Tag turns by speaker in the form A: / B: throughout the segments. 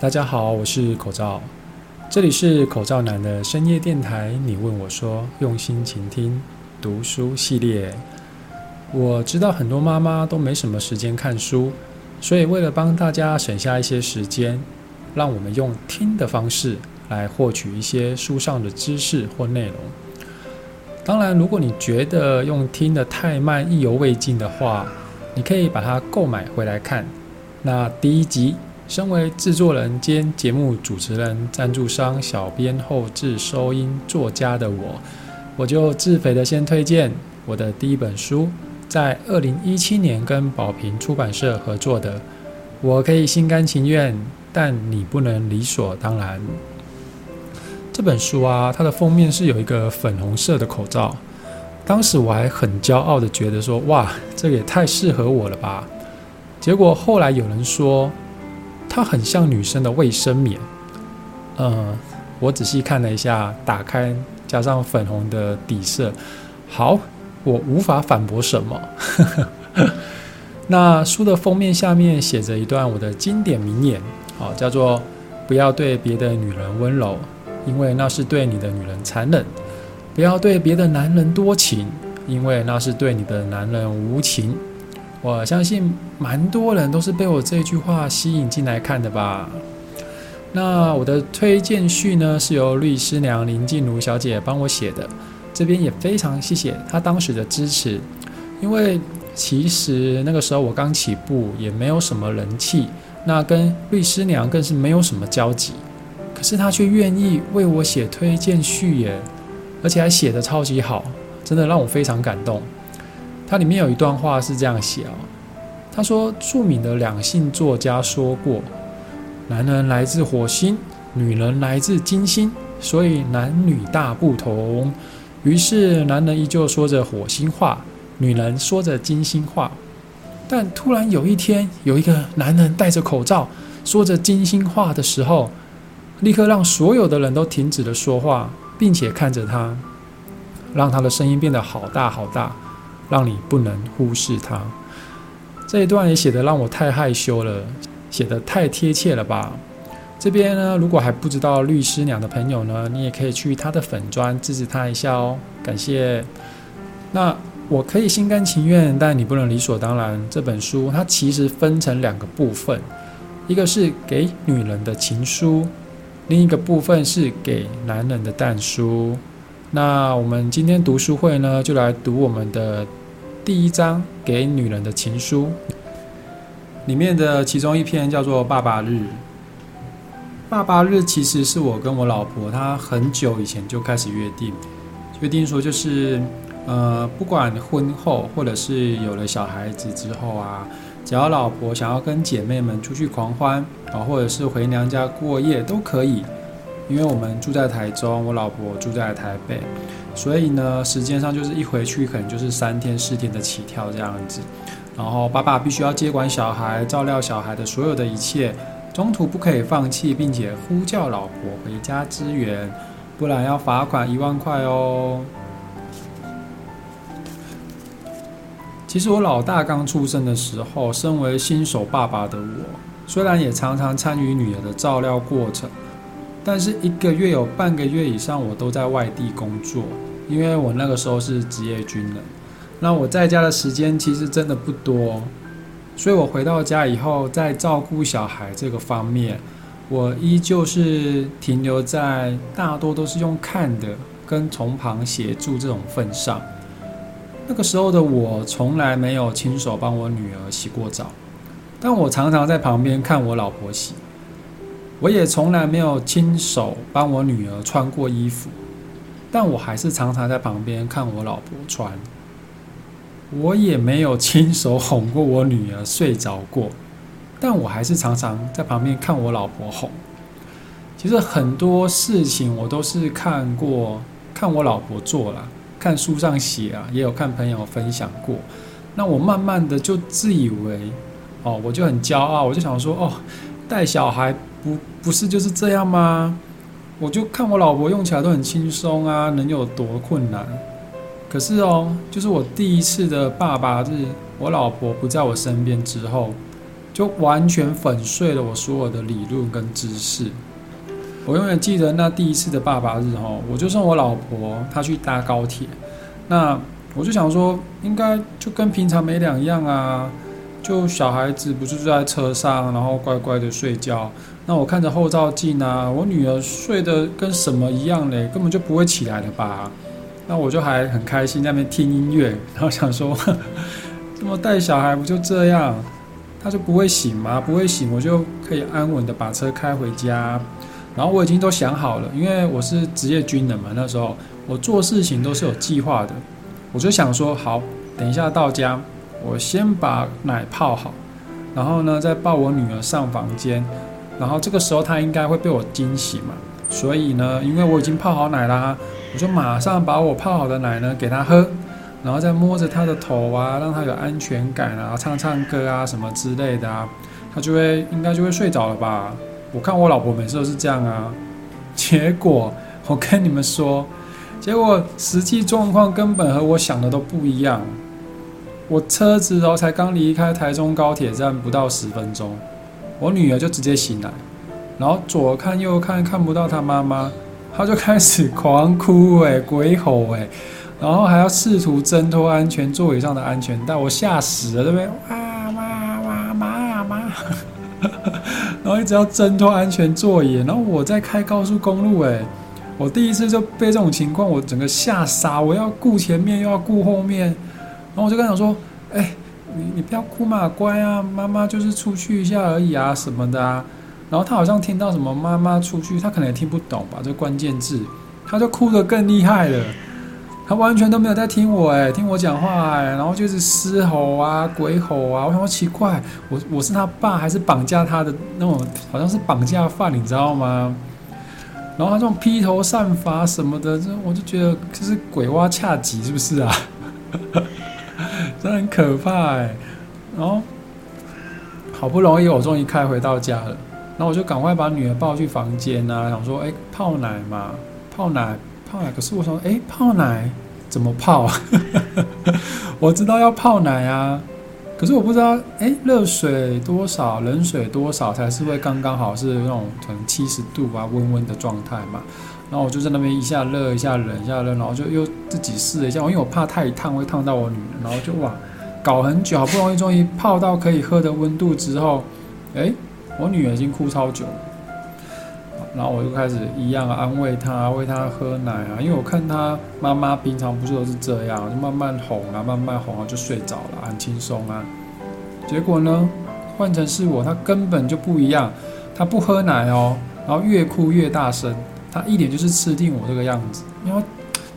A: 大家好，我是口罩，这里是口罩男的深夜电台。你问我说，用心倾听读书系列。我知道很多妈妈都没什么时间看书，所以为了帮大家省下一些时间，让我们用听的方式来获取一些书上的知识或内容。当然，如果你觉得用听的太慢、意犹未尽的话，你可以把它购买回来看。那第一集，身为制作人兼节目主持人、赞助商、小编、后置收音、作家的我，我就自肥的先推荐我的第一本书，在二零一七年跟宝瓶出版社合作的《我可以心甘情愿，但你不能理所当然》这本书啊，它的封面是有一个粉红色的口罩。当时我还很骄傲的觉得说，哇，这个也太适合我了吧！结果后来有人说，它很像女生的卫生棉。嗯，我仔细看了一下，打开加上粉红的底色，好，我无法反驳什么。那书的封面下面写着一段我的经典名言，好，叫做“不要对别的女人温柔，因为那是对你的女人残忍。”不要对别的男人多情，因为那是对你的男人无情。我相信蛮多人都是被我这句话吸引进来看的吧。那我的推荐序呢，是由律师娘林静茹小姐帮我写的，这边也非常谢谢她当时的支持。因为其实那个时候我刚起步，也没有什么人气，那跟律师娘更是没有什么交集。可是她却愿意为我写推荐序耶。而且还写的超级好，真的让我非常感动。它里面有一段话是这样写哦，他说：“著名的两性作家说过，男人来自火星，女人来自金星，所以男女大不同。于是男人依旧说着火星话，女人说着金星话。但突然有一天，有一个男人戴着口罩说着金星话的时候，立刻让所有的人都停止了说话。”并且看着他，让他的声音变得好大好大，让你不能忽视他。这一段也写的让我太害羞了，写的太贴切了吧？这边呢，如果还不知道律师娘的朋友呢，你也可以去他的粉砖支持他一下哦，感谢。那我可以心甘情愿，但你不能理所当然。这本书它其实分成两个部分，一个是给女人的情书。另一个部分是给男人的淡书。那我们今天读书会呢，就来读我们的第一章《给女人的情书》里面的其中一篇，叫做《爸爸日》。爸爸日其实是我跟我老婆，她很久以前就开始约定，约定说就是，呃，不管婚后或者是有了小孩子之后啊。只要老婆想要跟姐妹们出去狂欢啊，或者是回娘家过夜都可以，因为我们住在台中，我老婆住在台北，所以呢，时间上就是一回去可能就是三天四天的起跳这样子。然后爸爸必须要接管小孩，照料小孩的所有的一切，中途不可以放弃，并且呼叫老婆回家支援，不然要罚款一万块哦。其实我老大刚出生的时候，身为新手爸爸的我，虽然也常常参与女儿的照料过程，但是一个月有半个月以上我都在外地工作，因为我那个时候是职业军人。那我在家的时间其实真的不多，所以我回到家以后，在照顾小孩这个方面，我依旧是停留在大多都是用看的跟从旁协助这种份上。那个时候的我从来没有亲手帮我女儿洗过澡，但我常常在旁边看我老婆洗。我也从来没有亲手帮我女儿穿过衣服，但我还是常常在旁边看我老婆穿。我也没有亲手哄过我女儿睡着过，但我还是常常在旁边看我老婆哄。其实很多事情我都是看过，看我老婆做了。看书上写啊，也有看朋友分享过。那我慢慢的就自以为，哦，我就很骄傲，我就想说，哦，带小孩不不是就是这样吗？我就看我老婆用起来都很轻松啊，能有多困难？可是哦，就是我第一次的爸爸日，我老婆不在我身边之后，就完全粉碎了我所有的理论跟知识。我永远记得那第一次的爸爸日哦，我就送我老婆她去搭高铁，那我就想说，应该就跟平常没两样啊。就小孩子不是坐在车上，然后乖乖的睡觉。那我看着后照镜啊，我女儿睡得跟什么一样嘞，根本就不会起来的吧？那我就还很开心在那边听音乐，然后想说，这么带小孩不就这样？他就不会醒吗？不会醒，我就可以安稳的把车开回家。然后我已经都想好了，因为我是职业军人嘛，那时候我做事情都是有计划的。我就想说，好，等一下到家。我先把奶泡好，然后呢，再抱我女儿上房间，然后这个时候她应该会被我惊喜嘛，所以呢，因为我已经泡好奶啦，我就马上把我泡好的奶呢给她喝，然后再摸着她的头啊，让她有安全感啊，唱唱歌啊什么之类的啊，她就会应该就会睡着了吧？我看我老婆每次都是这样啊，结果我跟你们说，结果实际状况根本和我想的都不一样。我车子然后才刚离开台中高铁站不到十分钟，我女儿就直接醒来，然后左看右看看不到她妈妈，她就开始狂哭哎，鬼吼哎，然后还要试图挣脱安全座椅上的安全带，我吓死了，对不对？妈妈妈妈妈，然后一直要挣脱安全座椅，然后我在开高速公路哎，我第一次就被这种情况，我整个吓傻，我要顾前面又要顾后面。然后我就跟他说：“哎，你你不要哭嘛，乖啊，妈妈就是出去一下而已啊，什么的啊。”然后他好像听到什么“妈妈出去”，他可能也听不懂吧，这关键字，他就哭得更厉害了。他完全都没有在听我，哎，听我讲话，哎，然后就是嘶吼啊，鬼吼啊。我想说奇怪，我我是他爸还是绑架他的那种，好像是绑架犯，你知道吗？然后他这种披头散发什么的，这我就觉得这是鬼娃恰吉，是不是啊？真的很可怕哎，然后好不容易我终于开回到家了，然后我就赶快把女儿抱去房间啊，想说哎泡奶嘛，泡奶泡奶，可是我说哎泡奶怎么泡？我知道要泡奶啊，可是我不知道哎热水多少，冷水多少才是会刚刚好是那种可能七十度啊温温的状态嘛。然后我就在那边一下热一下冷一下热，然后就又自己试了一下，因为我怕太烫会烫到我女儿，然后就哇搞很久，好不容易终于泡到可以喝的温度之后，哎，我女儿已经哭超久了，然后我就开始一样安慰她，喂她喝奶啊，因为我看她妈妈平常不是都是这样，就慢慢哄啊，慢慢哄啊就睡着了，很轻松啊。结果呢，换成是我，她根本就不一样，她不喝奶哦，然后越哭越大声。他一脸就是吃定我这个样子，因为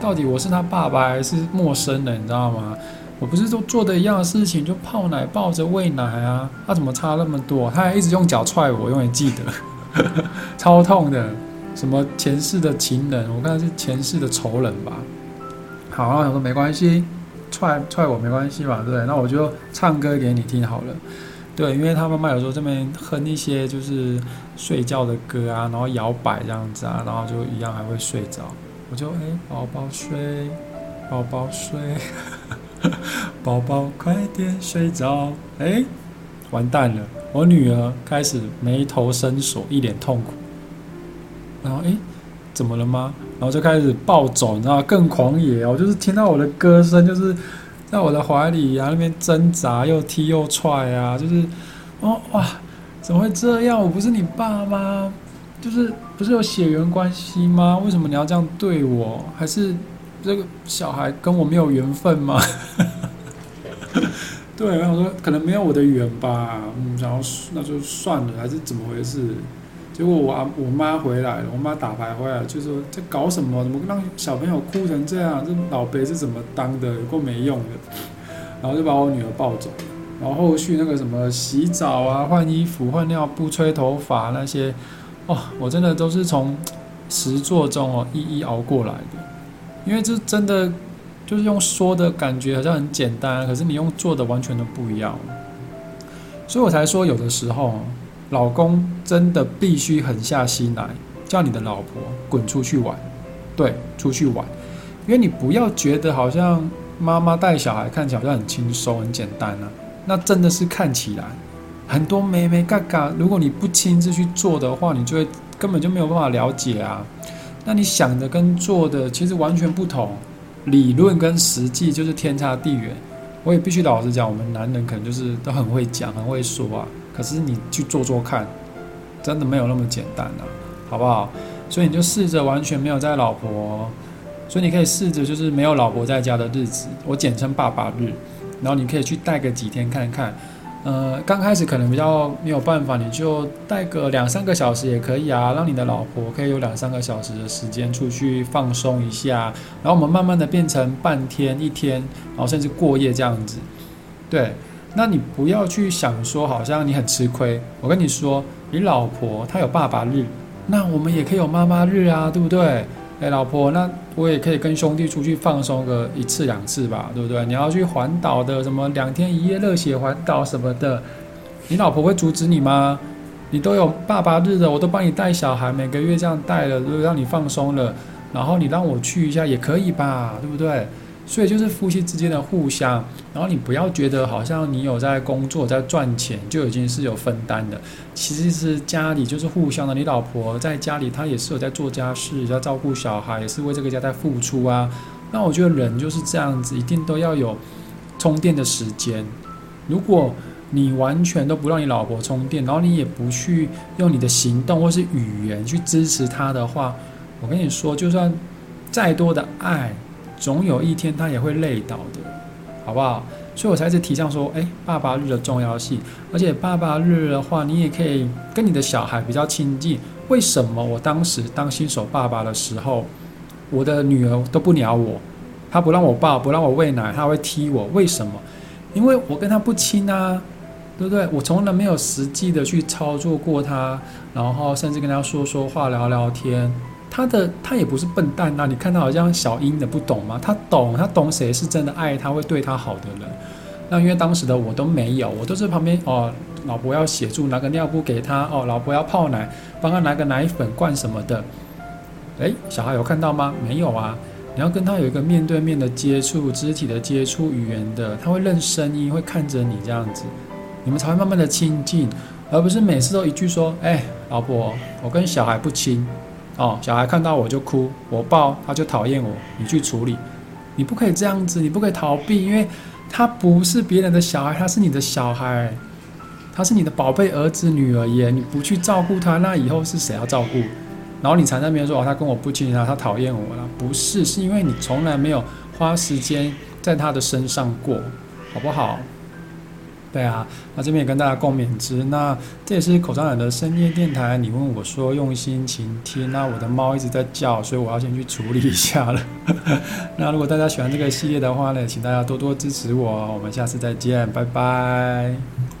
A: 到底我是他爸爸还是陌生人，你知道吗？我不是都做的一样的事情，就泡奶、抱着喂奶啊，他怎么差那么多？他还一直用脚踹我，永远记得，超痛的。什么前世的情人，我看是前世的仇人吧。好，我说没关系，踹踹我没关系嘛，对不对？那我就唱歌给你听好了。对，因为他妈妈有时候这边哼一些就是睡觉的歌啊，然后摇摆这样子啊，然后就一样还会睡着。我就哎，宝宝睡，宝宝睡，宝宝快点睡着。哎，完蛋了，我女儿开始眉头深锁，一脸痛苦。然后哎，怎么了吗？然后就开始暴走，你知道更狂野哦，就是听到我的歌声，就是。在我的怀里啊，那边挣扎，又踢又踹啊，就是，哦哇，怎么会这样？我不是你爸吗？就是不是有血缘关系吗？为什么你要这样对我？还是这个小孩跟我没有缘分吗？对，然后我说可能没有我的缘吧。嗯，然后那就算了，还是怎么回事？结果我啊我妈回来了，我妈打牌回来就说在搞什么？怎么让小朋友哭成这样？这老辈是怎么当的？有够没用的。然后就把我女儿抱走。然后后续那个什么洗澡啊、换衣服、换尿布、吹头发那些，哦，我真的都是从实作中哦一一熬过来的。因为这真的就是用说的感觉好像很简单，可是你用做的完全都不一样。所以我才说有的时候。老公真的必须狠下心来，叫你的老婆滚出去玩，对，出去玩，因为你不要觉得好像妈妈带小孩看起来好像很轻松、很简单啊，那真的是看起来，很多没没嘎嘎，如果你不亲自去做的话，你就会根本就没有办法了解啊。那你想的跟做的其实完全不同，理论跟实际就是天差地远。我也必须老实讲，我们男人可能就是都很会讲、很会说啊，可是你去做做看，真的没有那么简单啊，好不好？所以你就试着完全没有在老婆，所以你可以试着就是没有老婆在家的日子，我简称爸爸日，然后你可以去带个几天看看。呃，刚开始可能比较没有办法，你就带个两三个小时也可以啊，让你的老婆可以有两三个小时的时间出去放松一下，然后我们慢慢的变成半天、一天，然后甚至过夜这样子。对，那你不要去想说好像你很吃亏，我跟你说，你老婆她有爸爸日，那我们也可以有妈妈日啊，对不对？哎，老婆，那我也可以跟兄弟出去放松个一次两次吧，对不对？你要去环岛的，什么两天一夜热血环岛什么的，你老婆会阻止你吗？你都有爸爸日的，我都帮你带小孩，每个月这样带了，都让你放松了，然后你让我去一下也可以吧，对不对？所以就是夫妻之间的互相，然后你不要觉得好像你有在工作在赚钱就已经是有分担的，其实是家里就是互相的。你老婆在家里她也是有在做家事，在照顾小孩，也是为这个家在付出啊。那我觉得人就是这样子，一定都要有充电的时间。如果你完全都不让你老婆充电，然后你也不去用你的行动或是语言去支持她的话，我跟你说，就算再多的爱。总有一天他也会累倒的，好不好？所以我才一直提倡说，哎，爸爸日的重要性。而且爸爸日的话，你也可以跟你的小孩比较亲近。为什么我当时当新手爸爸的时候，我的女儿都不鸟我，她不让我抱，不让我喂奶，她会踢我。为什么？因为我跟她不亲啊，对不对？我从来没有实际的去操作过她，然后甚至跟她说说话、聊聊天。他的他也不是笨蛋呐，你看他好像小英的不懂吗？他懂，他懂谁是真的爱他会对他好的人。那因为当时的我都没有，我都是旁边哦，老婆要协助拿个尿布给他哦，老婆要泡奶，帮他拿个奶粉罐什么的。诶，小孩有看到吗？没有啊。你要跟他有一个面对面的接触，肢体的接触，语言的，他会认声音，会看着你这样子，你们才会慢慢的亲近，而不是每次都一句说，哎，老婆，我跟小孩不亲。哦，小孩看到我就哭，我抱他就讨厌我，你去处理，你不可以这样子，你不可以逃避，因为他不是别人的小孩，他是你的小孩，他是你的宝贝儿子女儿耶，你不去照顾他，那以后是谁要照顾？然后你才那边说哦，他跟我不亲啊，他讨厌我了，不是，是因为你从来没有花时间在他的身上过，好不好？对啊，那这边也跟大家共勉之。那这也是口罩染的深夜电台。你问我说用心倾听，那我的猫一直在叫，所以我要先去处理一下了。那如果大家喜欢这个系列的话呢，请大家多多支持我。我们下次再见，拜拜。